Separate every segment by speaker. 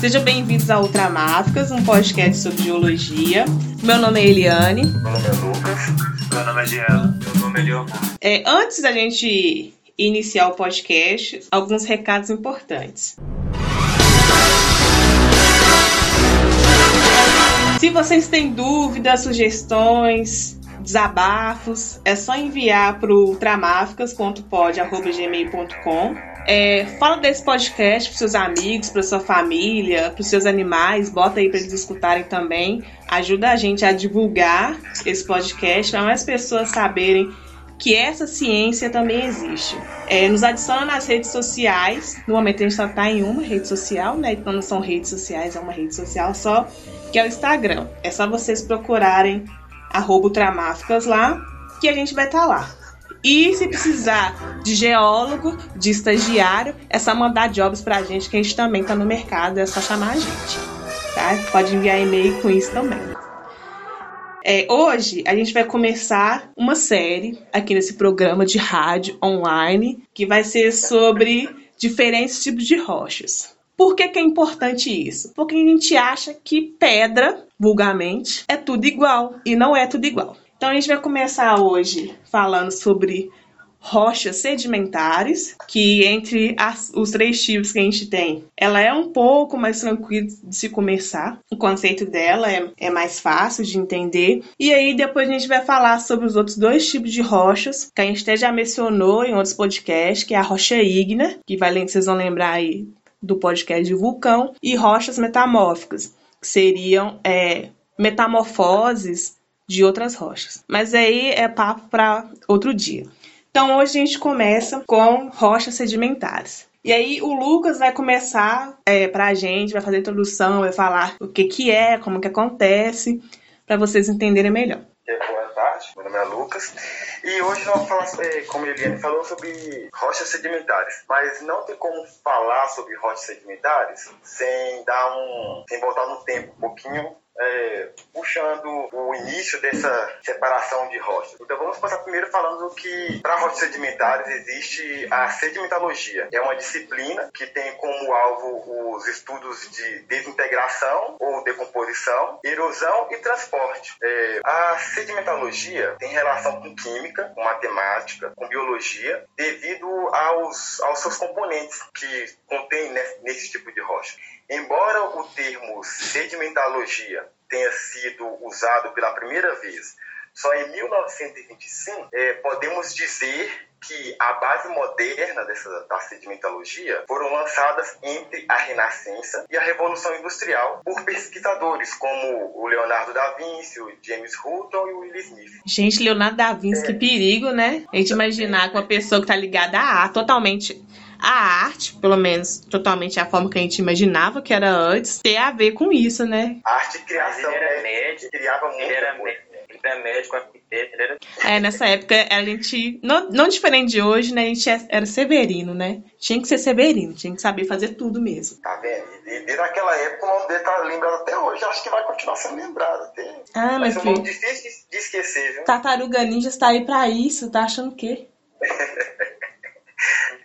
Speaker 1: Sejam bem-vindos a Ultramáficas, um podcast sobre geologia. Meu nome é Eliane.
Speaker 2: Meu nome é Lucas.
Speaker 3: Meu nome é Giela.
Speaker 2: Meu nome é Leonardo.
Speaker 1: É, antes da gente iniciar o podcast, alguns recados importantes. Se vocês têm dúvidas, sugestões, desabafos, é só enviar para o tramáficas.pod.gmail.com. É, fala desse podcast para seus amigos, para sua família, para seus animais, bota aí para eles escutarem também. Ajuda a gente a divulgar esse podcast para mais pessoas saberem que essa ciência também existe. É, nos adiciona nas redes sociais. No momento a gente só está em uma rede social, né? Então não são redes sociais, é uma rede social só, que é o Instagram. É só vocês procurarem arroba lá, que a gente vai estar tá lá. E se precisar de geólogo, de estagiário, é só mandar jobs pra gente, que a gente também tá no mercado, é só chamar a gente. Tá? Pode enviar e-mail com isso também. É, hoje a gente vai começar uma série aqui nesse programa de rádio online que vai ser sobre diferentes tipos de rochas. Por que, que é importante isso? Porque a gente acha que pedra, vulgarmente, é tudo igual e não é tudo igual. Então a gente vai começar hoje falando sobre rochas sedimentares, que entre as, os três tipos que a gente tem, ela é um pouco mais tranquila de se começar. O conceito dela é, é mais fácil de entender. E aí depois a gente vai falar sobre os outros dois tipos de rochas, que a gente até já mencionou em outros podcasts, que é a rocha ígnea, que vai, vocês vão lembrar aí do podcast de vulcão, e rochas metamórficas, que seriam é, metamorfoses de outras rochas. Mas aí é papo para outro dia. Então hoje a gente começa com rochas sedimentares. E aí o Lucas vai começar é, para a gente, vai fazer a introdução, vai falar o que que é, como que acontece, para vocês entenderem melhor.
Speaker 2: Boa tarde, meu nome é Lucas e hoje nós vamos falar, é, como a Eliane falou, sobre rochas sedimentares. Mas não tem como falar sobre rochas sedimentares sem dar um, sem voltar no tempo um pouquinho é, puxando o início dessa separação de rochas. Então vamos começar primeiro falando que para rochas sedimentares existe a sedimentologia. É uma disciplina que tem como alvo os estudos de desintegração ou decomposição, erosão e transporte. É, a sedimentologia tem relação com química, com matemática, com biologia, devido aos, aos seus componentes que contém nesse tipo de rocha. Embora o termo sedimentologia tenha sido usado pela primeira vez só em 1925, é, podemos dizer que a base moderna dessa, da sedimentologia foram lançadas entre a Renascença e a Revolução Industrial por pesquisadores como o Leonardo da Vinci, o James Hutton e o Will Smith.
Speaker 1: Gente, Leonardo da Vinci, é. que perigo, né? A gente imaginar que uma pessoa que está ligada arte totalmente a arte, pelo menos totalmente a forma que a gente imaginava que era antes, ter a ver com isso, né?
Speaker 2: A arte e criação,
Speaker 3: ele era médico,
Speaker 2: criava muito
Speaker 3: ele era, ele era médico, arquiteto, ele era...
Speaker 1: É, nessa época a gente, não, não diferente de hoje, né, a gente é, era severino, né? Tinha que ser severino, tinha que saber fazer tudo mesmo.
Speaker 2: Tá vendo? E desde aquela época o nome dele tá lembrado até hoje, acho que vai continuar sendo lembrado. Até.
Speaker 1: Ah, meu filho. É um
Speaker 2: difícil de esquecer, viu?
Speaker 1: Tartaruga Ninja está aí pra isso, tá achando o quê?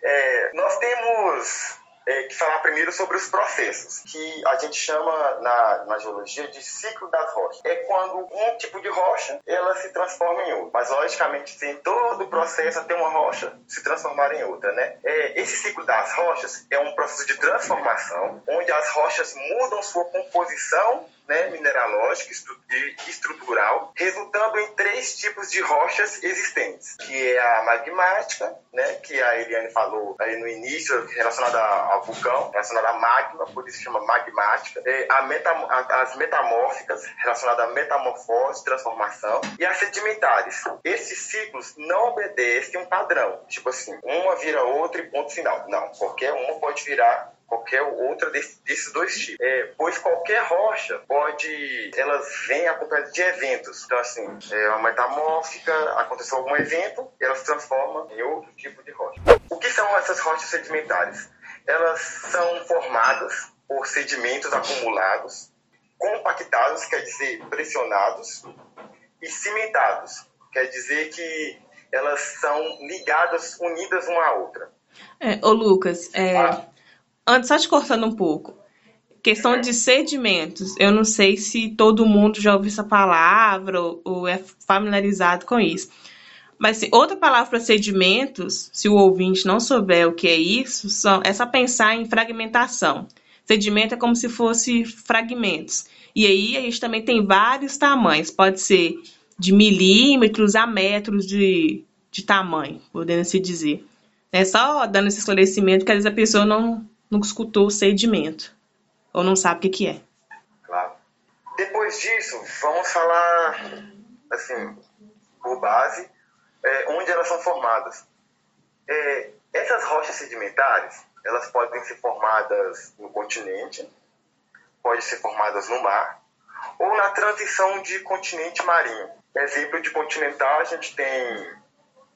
Speaker 2: É, nós temos é, que falar primeiro sobre os processos, que a gente chama na, na geologia de ciclo das rochas. É quando um tipo de rocha ela se transforma em outra. Mas, logicamente, tem todo o processo até uma rocha se transformar em outra, né? É, esse ciclo das rochas é um processo de transformação, onde as rochas mudam sua composição né, e estrutural, resultando em três tipos de rochas existentes, que é a magmática, né, que a Eliane falou aí no início, relacionada ao vulcão, relacionada a magma, por isso chama magmática, é a metam as metamórficas, relacionadas a metamorfose, transformação, e as sedimentares. Esses ciclos não obedecem um padrão, tipo assim, uma vira outra e ponto final. Não, qualquer uma pode virar qualquer outra desse, desses dois tipos. É, pois qualquer rocha pode, elas vêm acompanhadas de eventos. Então, assim, é uma metamórfica, aconteceu algum evento, e ela se transforma em outro tipo de rocha. O que são essas rochas sedimentares? Elas são formadas por sedimentos acumulados, compactados, quer dizer pressionados, e cimentados, quer dizer que elas são ligadas, unidas uma à outra.
Speaker 1: É, ô Lucas, é, ah antes, só te cortando um pouco. questão de sedimentos. Eu não sei se todo mundo já ouviu essa palavra ou, ou é familiarizado com isso. Mas se outra palavra para sedimentos, se o ouvinte não souber o que é isso, são, é só pensar em fragmentação. Sedimento é como se fosse fragmentos. E aí a gente também tem vários tamanhos. Pode ser de milímetros a metros de, de tamanho, podendo se dizer. É só dando esse esclarecimento que às vezes a pessoa não, não escutou o sedimento. Ou não sabe o que, que é.
Speaker 2: Claro. Depois disso, vamos falar, assim, por base, é, onde elas são formadas. É, essas rochas sedimentares, elas podem ser formadas no continente, podem ser formadas no mar, ou na transição de continente marinho. Exemplo de continental, a gente tem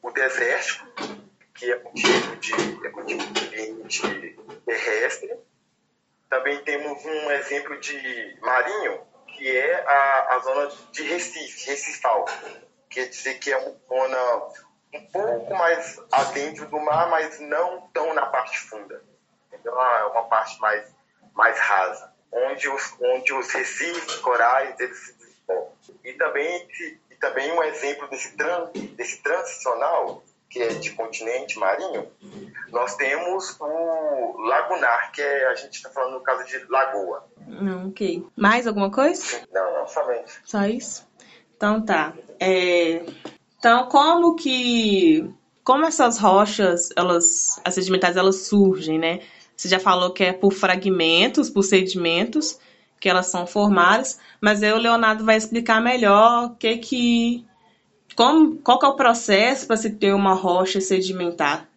Speaker 2: o desértico, que é tipo de, é tipo de ambiente terrestre. Também temos um exemplo de marinho, que é a, a zona de Recife, Recifal, quer dizer que é uma zona um pouco mais adentro do mar, mas não tão na parte funda. Então é uma parte mais, mais rasa, onde os, onde os recifes corais eles se desenvolvem. E também, e também um exemplo desse, tran, desse transicional, que é de continente marinho, nós temos o lagunar, que é, a gente está falando no caso de lagoa.
Speaker 1: Hum, ok. Mais alguma coisa?
Speaker 2: Não, não somente.
Speaker 1: Só isso? Então tá. É, então, como que. Como essas rochas, elas, as sedimentares, elas surgem, né? Você já falou que é por fragmentos, por sedimentos, que elas são formadas, mas aí o Leonardo vai explicar melhor o que que. Como, qual que é o processo para se ter uma rocha sedimentar?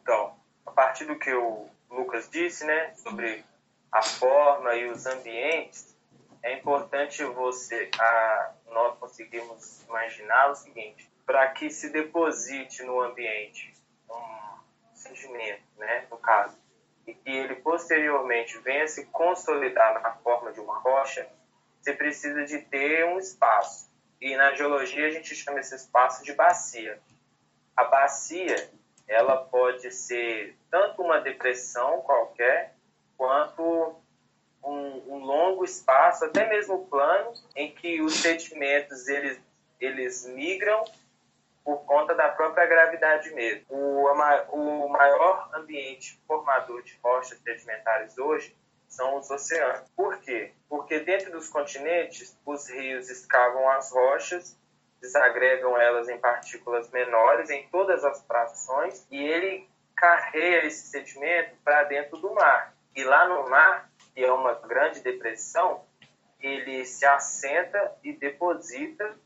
Speaker 3: Então, a partir do que o Lucas disse, né, sobre a forma e os ambientes, é importante você, a, nós conseguirmos imaginar o seguinte: para que se deposite no ambiente um sedimento, né, no caso, e que ele posteriormente venha se consolidar na forma de uma rocha, você precisa de ter um espaço. E na geologia a gente chama esse espaço de bacia. A bacia, ela pode ser tanto uma depressão qualquer, quanto um, um, longo espaço, até mesmo plano, em que os sedimentos eles, eles migram por conta da própria gravidade mesmo. O, o maior ambiente formador de rochas sedimentares hoje são os oceanos. Por quê? Porque dentro dos continentes, os rios escavam as rochas, desagregam elas em partículas menores em todas as frações e ele carrega esse sedimento para dentro do mar. E lá no mar, que é uma grande depressão, ele se assenta e deposita,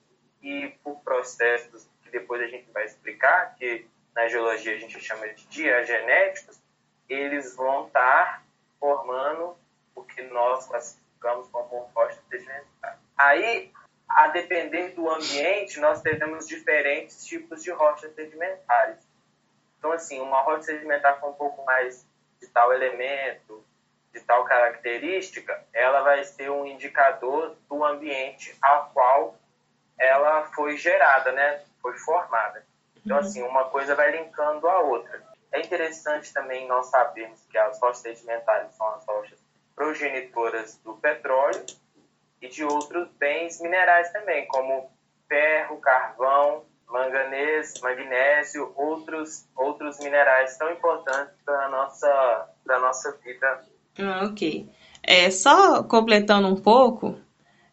Speaker 3: e por processos que depois a gente vai explicar, que na geologia a gente chama de diagenéticos, eles vão estar formando o que nós classificamos como rocha sedimentar. Aí, a depender do ambiente, nós teremos diferentes tipos de rochas sedimentares. Então, assim, uma rocha sedimentar com um pouco mais de tal elemento, de tal característica, ela vai ser um indicador do ambiente ao qual ela foi gerada, né? Foi formada. Então, uhum. assim, uma coisa vai linkando a outra. É interessante também nós sabermos que as rochas sedimentares são as rochas progenitoras do petróleo e de outros bens minerais também, como ferro, carvão, manganês, magnésio, outros, outros minerais tão importantes para a nossa, nossa vida
Speaker 1: ah, ok. É, só completando um pouco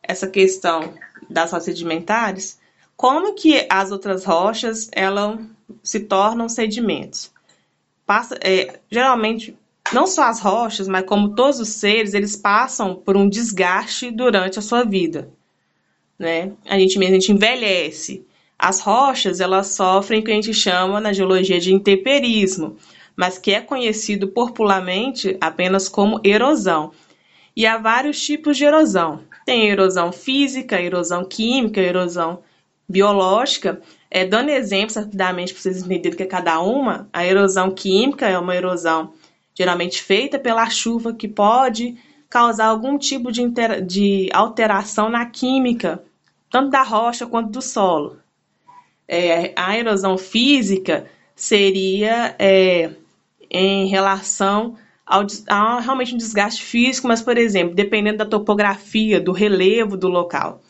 Speaker 1: essa questão das rochas sedimentares, como que as outras rochas elas se tornam sedimentos? Passa, é, geralmente, não só as rochas, mas como todos os seres, eles passam por um desgaste durante a sua vida. Né? A gente mesmo a gente envelhece. As rochas elas sofrem o que a gente chama na geologia de intemperismo mas que é conhecido popularmente apenas como erosão. E há vários tipos de erosão. Tem erosão física, erosão química, erosão biológica. É, dando exemplos rapidamente para vocês entenderem o que é cada uma, a erosão química é uma erosão geralmente feita pela chuva que pode causar algum tipo de, de alteração na química, tanto da rocha quanto do solo. É, a erosão física seria é, em relação há realmente um desgaste físico, mas, por exemplo, dependendo da topografia, do relevo do local.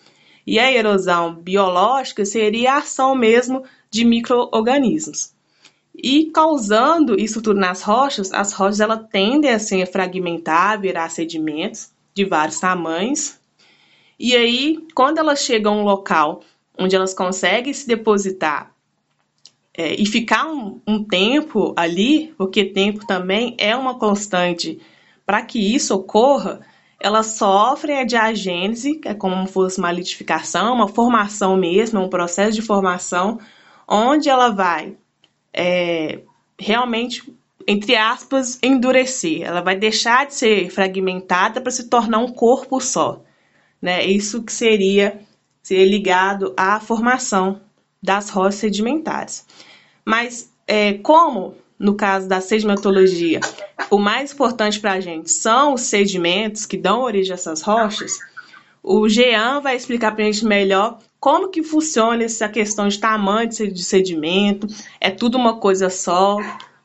Speaker 1: E a erosão biológica seria a ação mesmo de micro-organismos. E causando isso tudo nas rochas, as rochas elas tendem a se fragmentar, virar sedimentos de vários tamanhos. E aí, quando elas chegam a um local onde elas conseguem se depositar é, e ficar um, um tempo ali, porque tempo também é uma constante para que isso ocorra, elas sofrem a diagênese, que é como se fosse uma litificação, uma formação mesmo, um processo de formação, onde ela vai é, realmente, entre aspas, endurecer. Ela vai deixar de ser fragmentada para se tornar um corpo só. Né? Isso que seria, seria ligado à formação das rochas sedimentares. Mas é, como no caso da sedimentologia, o mais importante para a gente são os sedimentos que dão origem a essas rochas, o Jean vai explicar para a gente melhor como que funciona essa questão de tamanho de sedimento, é tudo uma coisa só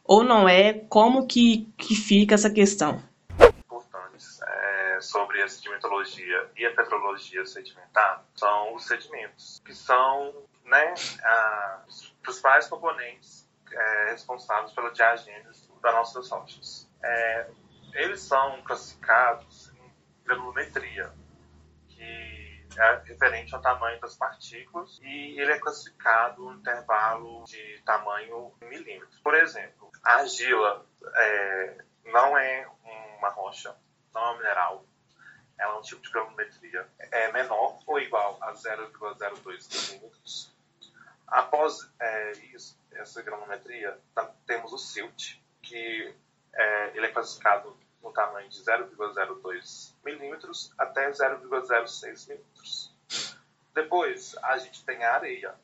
Speaker 1: ou não é, como que, que fica essa questão?
Speaker 4: Importantes é, sobre a sedimentologia e a petrologia sedimentar são os sedimentos, que são né, a, os principais componentes é, responsáveis pela diagênese das nossas rochas. É, eles são classificados em granulometria, é referente ao tamanho das partículas e ele é classificado no intervalo de tamanho em milímetros. Por exemplo, a argila é, não é uma rocha, não é um mineral, ela é um tipo de granulometria, é menor ou igual a 0,02 milímetros. Após é, isso, essa granulometria, temos o silt, que é, ele é classificado no tamanho de 0,02 milímetros até 0,06 milímetros. Depois, a gente tem a areia,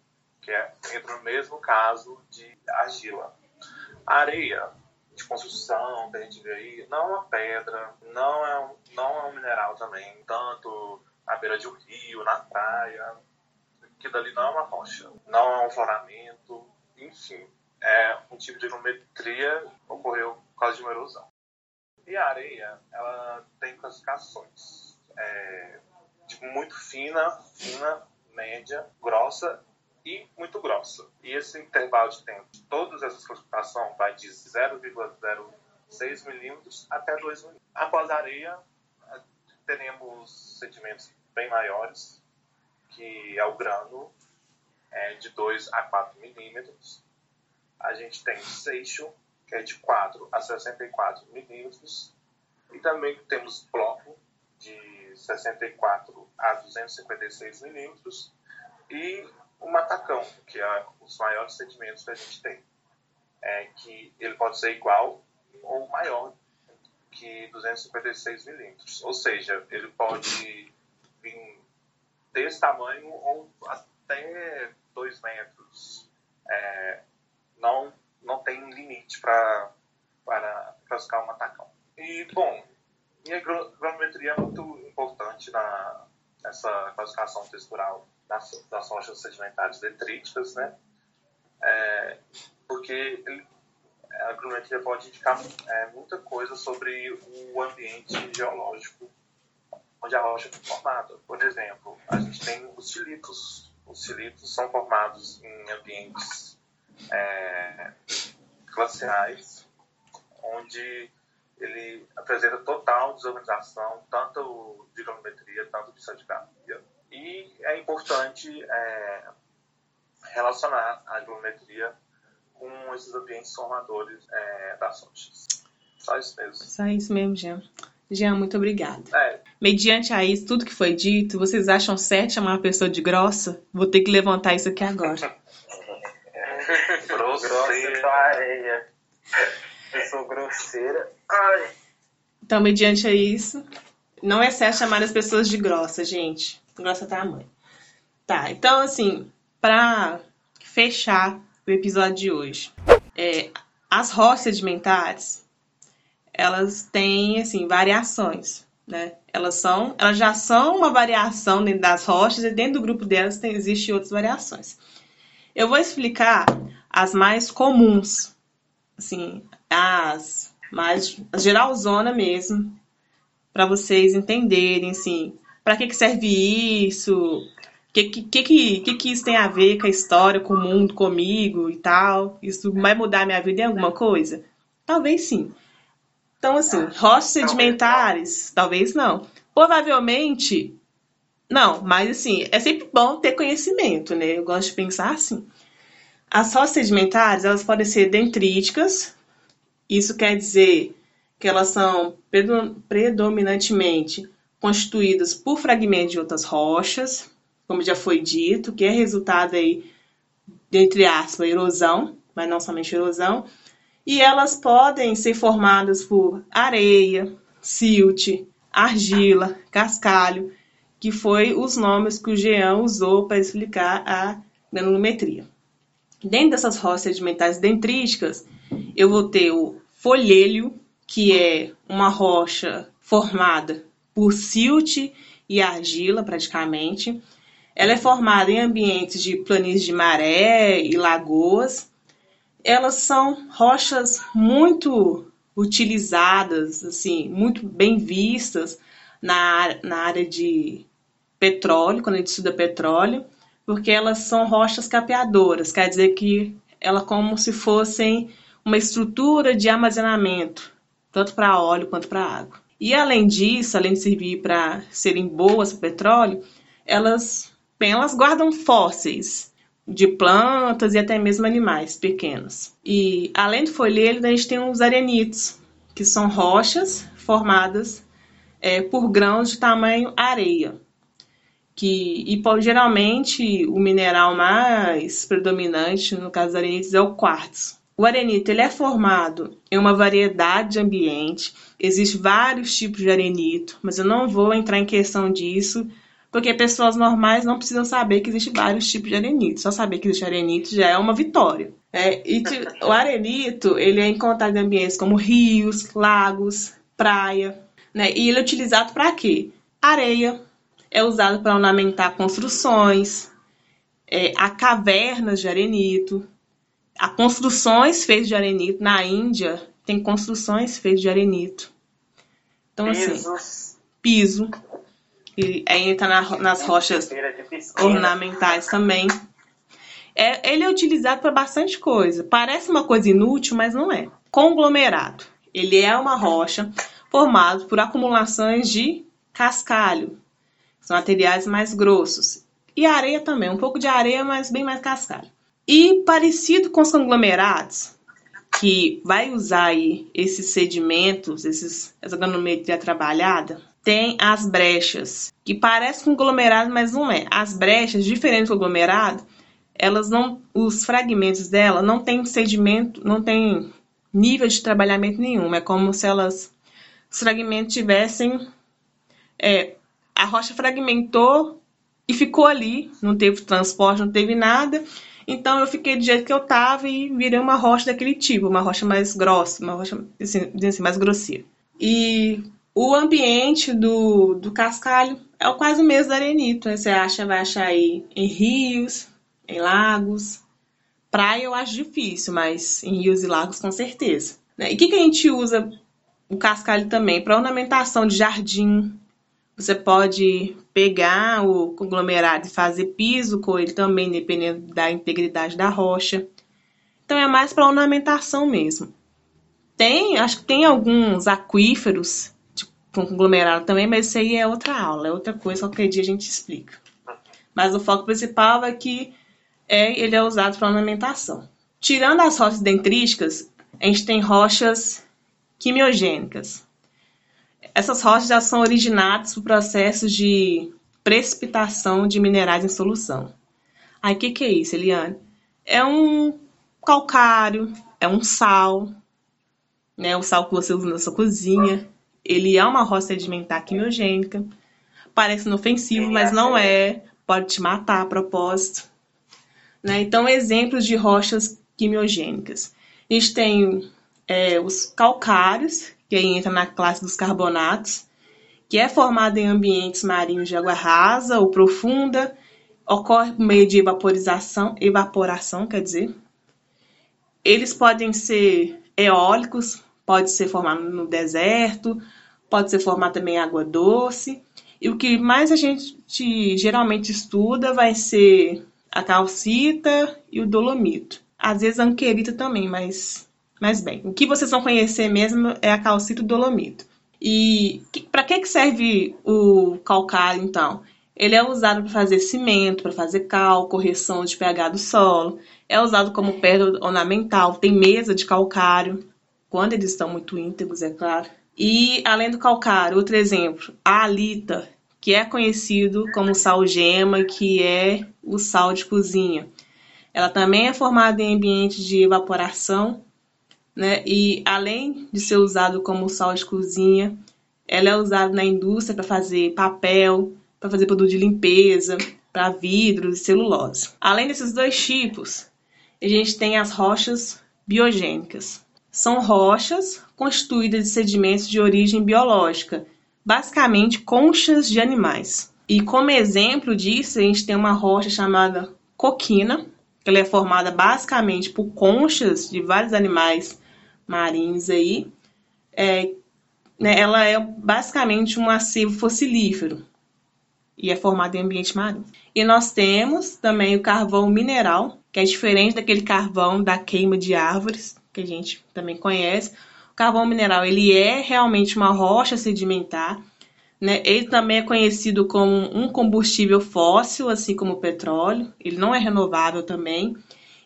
Speaker 4: que é, entra no mesmo caso de argila. A areia de construção, que a gente vê aí, não é uma pedra, não é um, não é um mineral também, tanto à beira de um rio, na praia, que dali não é uma rocha, não é um floramento, enfim, é um tipo de geometria que ocorreu por causa de uma erosão. E a areia, ela tem classificações. É, tipo, muito fina, fina, média, grossa e muito grossa. E esse intervalo de tempo, todas essas classificações vai de 0,06 milímetros até 2 milímetros. Após a areia, teremos sedimentos bem maiores, que é o grano, é, de 2 a 4 milímetros. A gente tem seixo, que é de 4 a 64 milímetros. E também temos bloco de 64 a 256 milímetros. E o matacão, que é os maiores sedimentos que a gente tem. É que ele pode ser igual ou maior que 256 milímetros. Ou seja, ele pode vir desse tamanho ou até 2 metros. É, não não tem limite pra, para classificar um matacão. E, bom, e a granulometria é muito importante na, nessa classificação textural das, das rochas sedimentares detríticas, né? É, porque a granulometria pode indicar é, muita coisa sobre o ambiente geológico onde a rocha foi formada. Por exemplo, a gente tem os silitos. Os silitos são formados em ambientes é, glaciais, onde ele apresenta total desorganização, tanto de geometria, tanto de sedigrafia. E é importante é, relacionar a geometria com esses ambientes formadores é, das rochas. Só isso mesmo.
Speaker 1: Só isso mesmo, Jean. Jean, muito obrigada. É. Mediante a isso, tudo que foi dito, vocês acham certo chamar uma pessoa de grossa? Vou ter que levantar isso aqui agora.
Speaker 3: grosseira. areia. Eu sou grosseira. Ai.
Speaker 1: Então, mediante a isso, não é certo chamar as pessoas de grossa, gente. Grossa tamanho. Tá, tá, então assim, para fechar o episódio de hoje, é, as rochas sedimentares, elas têm assim variações, né? Elas são, elas já são uma variação dentro das rochas e dentro do grupo delas tem, outras variações. Eu vou explicar as mais comuns, assim, as mais geralzona mesmo, para vocês entenderem, assim, para que, que serve isso, o que, que, que, que, que isso tem a ver com a história, com o mundo, comigo e tal. Isso vai mudar a minha vida em alguma coisa? Talvez sim. Então, assim, rochas sedimentares, talvez não. Provavelmente, não, mas assim, é sempre bom ter conhecimento, né? Eu gosto de pensar assim. As rochas sedimentares, elas podem ser dendríticas, isso quer dizer que elas são predominantemente constituídas por fragmentos de outras rochas, como já foi dito, que é resultado aí, entre aspas, erosão, mas não somente erosão, e elas podem ser formadas por areia, silt, argila, cascalho, que foi os nomes que o Jean usou para explicar a granulometria. Dentro dessas rochas sedimentares dendríticas, eu vou ter o folhelho, que é uma rocha formada por silt e argila, praticamente. Ela é formada em ambientes de planícies de maré e lagoas. Elas são rochas muito utilizadas, assim, muito bem vistas na, na área de petróleo, quando a gente estuda petróleo, porque elas são rochas capeadoras, quer dizer que ela como se fossem uma estrutura de armazenamento, tanto para óleo quanto para água. E além disso, além de servir para serem boas para petróleo, elas, bem, elas guardam fósseis de plantas e até mesmo animais pequenos. E além do folheiro, a gente tem os arenitos, que são rochas formadas é, por grãos de tamanho areia. Que, e geralmente o mineral mais predominante, no caso dos arenitos, é o quartzo. O arenito ele é formado em uma variedade de ambiente. Existem vários tipos de arenito, mas eu não vou entrar em questão disso, porque pessoas normais não precisam saber que existem vários tipos de arenito. Só saber que existe arenito já é uma vitória. É, e o arenito ele é encontrado em ambientes como rios, lagos, praia. Né? E ele é utilizado para quê? Areia é usado para ornamentar construções, é, há cavernas de arenito, Há construções feitas de arenito. Na Índia, tem construções feitas de arenito. Então, Pisos. assim, piso. E aí entra na, nas rochas ornamentais também. É, ele é utilizado para bastante coisa. Parece uma coisa inútil, mas não é. Conglomerado. Ele é uma rocha formada por acumulações de cascalho. São materiais mais grossos. E areia também, um pouco de areia, mas bem mais cascalho. E parecido com os conglomerados, que vai usar aí esses sedimentos, esses, essa granometria trabalhada, tem as brechas, que parece conglomerado, mas não é. As brechas, diferentes do conglomerado, elas não, os fragmentos dela não tem sedimento, não tem nível de trabalhamento nenhum. É como se elas, os fragmentos tivessem, é, a rocha fragmentou e ficou ali, não teve transporte, não teve nada, então eu fiquei do jeito que eu tava e virei uma rocha daquele tipo, uma rocha mais grossa, uma rocha assim, assim, mais grosseira. E o ambiente do, do cascalho é quase o mesmo do arenito. Né? Você acha, vai achar aí em rios, em lagos. Praia eu acho difícil, mas em rios e lagos com certeza. Né? E o que, que a gente usa o cascalho também? Para ornamentação de jardim, você pode pegar o conglomerado e fazer piso com ele também, dependendo da integridade da rocha. Então é mais para ornamentação mesmo. Tem, acho que tem alguns aquíferos com conglomerado também, mas isso aí é outra aula, é outra coisa, qualquer dia a gente explica. Mas o foco principal é que é, ele é usado para ornamentação. Tirando as rochas dendríticas, a gente tem rochas quimiogênicas. Essas rochas já são originadas por processos de precipitação de minerais em solução. Aí o que, que é isso, Eliane? É um calcário, é um sal, né? O sal que você usa na sua cozinha. Ele é uma rocha sedimentar quimiogênica. Parece inofensivo, mas não é. Pode te matar a propósito. Né? Então, exemplos de rochas quimiogênicas. A gente tem é, os calcários, que aí entra na classe dos carbonatos, que é formado em ambientes marinhos de água rasa ou profunda, ocorre por meio de evaporização, evaporação, quer dizer. Eles podem ser eólicos, pode ser formado no deserto, pode ser formado também em água doce. E o que mais a gente geralmente estuda vai ser a calcita e o dolomito. Às vezes a anquerita também, mas, mas bem. O que vocês vão conhecer mesmo é a calcita e o dolomito. E para que, que serve o calcário, então? Ele é usado para fazer cimento, para fazer cal, correção de pH do solo. É usado como pedra ornamental. Tem mesa de calcário, quando eles estão muito íntegros, é claro. E além do calcário, outro exemplo, a alita, que é conhecido como sal gema, que é o sal de cozinha. Ela também é formada em ambiente de evaporação, né? E além de ser usado como sal de cozinha, ela é usada na indústria para fazer papel, para fazer produto de limpeza, para vidros e celulose. Além desses dois tipos, a gente tem as rochas biogênicas. São rochas constituídas de sedimentos de origem biológica, basicamente conchas de animais. E como exemplo disso, a gente tem uma rocha chamada coquina, que ela é formada basicamente por conchas de vários animais marinhos aí. É, né, ela é basicamente um acervo fossilífero e é formada em ambiente marinho. E nós temos também o carvão mineral, que é diferente daquele carvão da queima de árvores, que a gente também conhece. O carvão mineral ele é realmente uma rocha sedimentar. Né? Ele também é conhecido como um combustível fóssil, assim como o petróleo. Ele não é renovável também.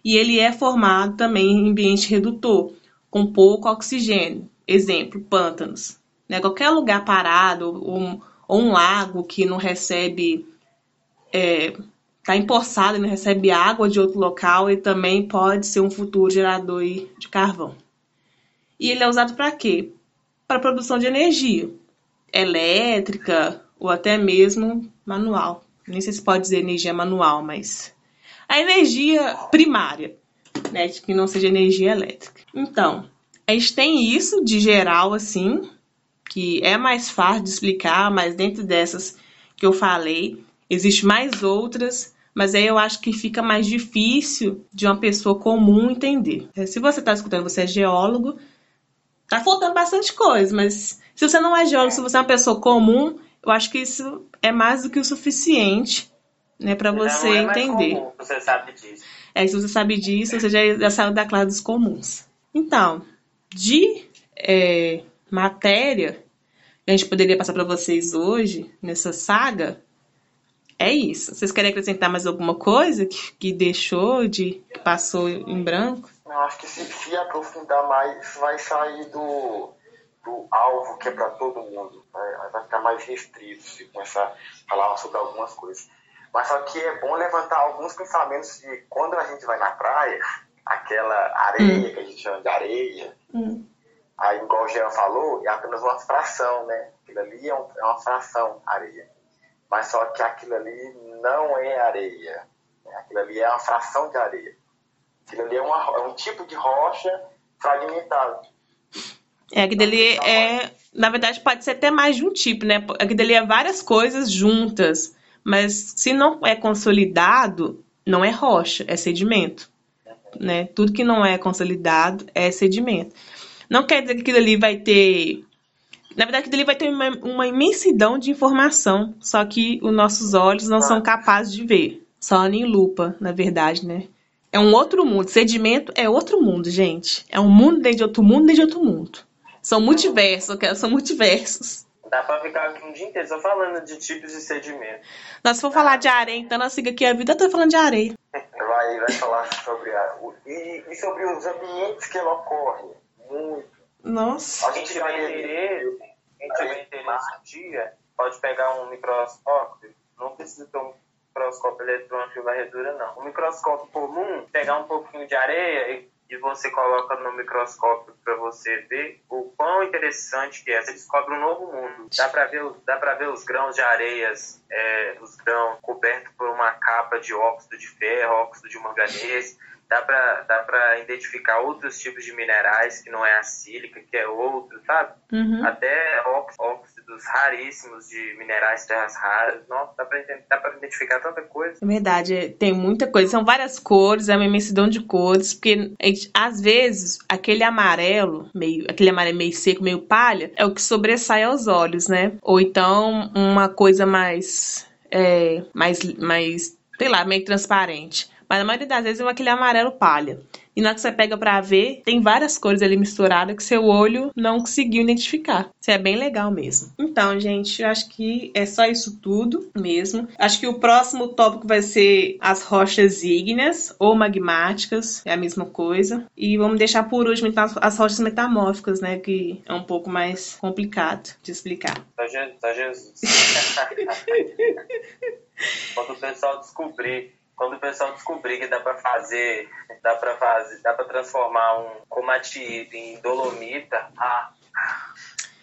Speaker 1: E ele é formado também em ambiente redutor, com pouco oxigênio. Exemplo, pântanos. Né? Qualquer lugar parado ou, ou um lago que não recebe, é, tá empoçado não recebe água de outro local, e também pode ser um futuro gerador de carvão. E ele é usado para quê? Para produção de energia elétrica ou até mesmo manual. Nem sei se pode dizer energia manual, mas a energia primária, né, que não seja energia elétrica. Então, a gente tem isso de geral assim, que é mais fácil de explicar, mas dentro dessas que eu falei, existe mais outras, mas aí eu acho que fica mais difícil de uma pessoa comum entender. Se você está escutando, você é geólogo, tá faltando bastante coisa, mas se você não é geólogo, se você é uma pessoa comum, eu acho que isso é mais do que o suficiente né, para você
Speaker 3: não é
Speaker 1: entender.
Speaker 3: Comum, você sabe disso.
Speaker 1: É, se você sabe disso, você já, já saiu da classe dos comuns. Então, de é, matéria que a gente poderia passar para vocês hoje, nessa saga, é isso. Vocês querem acrescentar mais alguma coisa que, que deixou, de que passou em branco?
Speaker 2: Eu acho que se, se aprofundar mais, vai sair do, do alvo que é para todo mundo. Vai, vai ficar mais restrito se começar a falar sobre algumas coisas. Mas só que é bom levantar alguns pensamentos de quando a gente vai na praia, aquela areia hum. que a gente chama de areia, hum. aí igual o Jean falou, é apenas uma fração, né? Aquilo ali é, um, é uma fração areia. Mas só que aquilo ali não é areia. Né? Aquilo ali é uma fração de areia. Aquilo ali é, uma, é um tipo de rocha fragmentado.
Speaker 1: É, que dele é. Na verdade, pode ser até mais de um tipo, né? Que dele é várias coisas juntas. Mas se não é consolidado, não é rocha, é sedimento. Né? Tudo que não é consolidado é sedimento. Não quer dizer que aquilo ali vai ter. Na verdade, ali vai ter uma, uma imensidão de informação, só que os nossos olhos não são capazes de ver. Só em lupa, na verdade, né? É um outro mundo. Sedimento é outro mundo, gente. É um mundo dentro de outro mundo dentro de outro mundo. São multiversos, são multiversos.
Speaker 3: Dá pra ficar aqui um dia inteiro só falando de tipos de sedimento.
Speaker 1: Nós, se for falar de areia, então nós fica aqui a vida toda falando de areia.
Speaker 2: Vai, vai falar sobre a, e, e sobre os ambientes que ela ocorre. Muito.
Speaker 1: Nossa.
Speaker 3: A gente vai interesse, a gente vai interesse um dia, pode pegar um microscópio, não precisa ter um microscópio eletrônico de varredura, não. Um microscópio comum, pegar um pouquinho de areia e e você coloca no microscópio para você ver o quão interessante que é. Você descobre um novo mundo. Dá para ver, dá para ver os grãos de areias, é, os grãos cobertos por uma capa de óxido de ferro, óxido de manganês. Dá para dá pra identificar outros tipos de minerais que não é a sílica, que é outro, sabe?
Speaker 1: Uhum.
Speaker 3: Até óxidos raríssimos de minerais terras raras. Nossa, dá para dá pra identificar tanta coisa.
Speaker 1: É verdade, tem muita coisa. São várias cores, é uma imensidão de cores, porque gente, às vezes aquele amarelo, meio, aquele amarelo meio seco, meio palha, é o que sobressai aos olhos, né? Ou então uma coisa mais. É, mais, mais, sei lá, meio transparente. Mas a maioria das vezes é aquele amarelo palha. E na hora que você pega para ver, tem várias cores ali misturadas que seu olho não conseguiu identificar. Isso é bem legal mesmo. Então, gente, eu acho que é só isso tudo mesmo. Acho que o próximo tópico vai ser as rochas ígneas ou magmáticas, é a mesma coisa. E vamos deixar por último então, as rochas metamórficas, né, que é um pouco mais complicado de explicar.
Speaker 3: Tá. Tá Jesus. Quando o pessoal descobrir quando o pessoal descobrir que dá para fazer, dá para fazer, dá para transformar um comatite em dolomita, ah,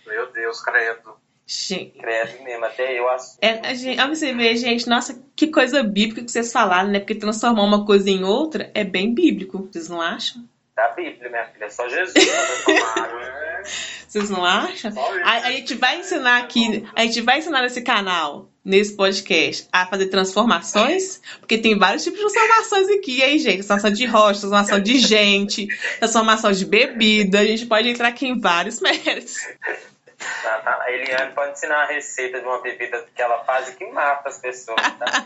Speaker 4: meu Deus, credo.
Speaker 1: Gente.
Speaker 3: Credo mesmo, até eu assumo.
Speaker 1: É, gente, você ver, gente, nossa, que coisa bíblica que vocês falaram, né? Porque transformar uma coisa em outra é bem bíblico, vocês não acham?
Speaker 3: Da Bíblia, minha filha, é só Jesus pra transformar.
Speaker 1: Vocês não acham? A, a gente vai ensinar aqui, a gente vai ensinar nesse canal nesse podcast a fazer transformações, porque tem vários tipos de transformações aqui, aí, gente. Transformação de rocha, transformação de gente, transformação de bebida. A gente pode entrar aqui em vários méritos.
Speaker 3: Tá, tá. A Eliane pode ensinar a receita de uma bebida que ela faz e que mata as pessoas, tá?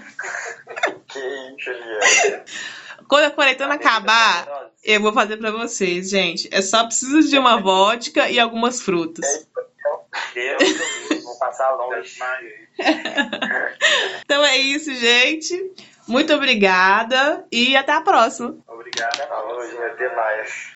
Speaker 2: que isso, Eliane.
Speaker 1: Quando a quarentena acabar, eu vou fazer para vocês, gente. É só preciso de uma vodka e algumas frutas.
Speaker 3: Deus, vou passar longe.
Speaker 1: então é isso, gente. Muito obrigada e até a próxima.
Speaker 4: Obrigada.
Speaker 2: Até mais.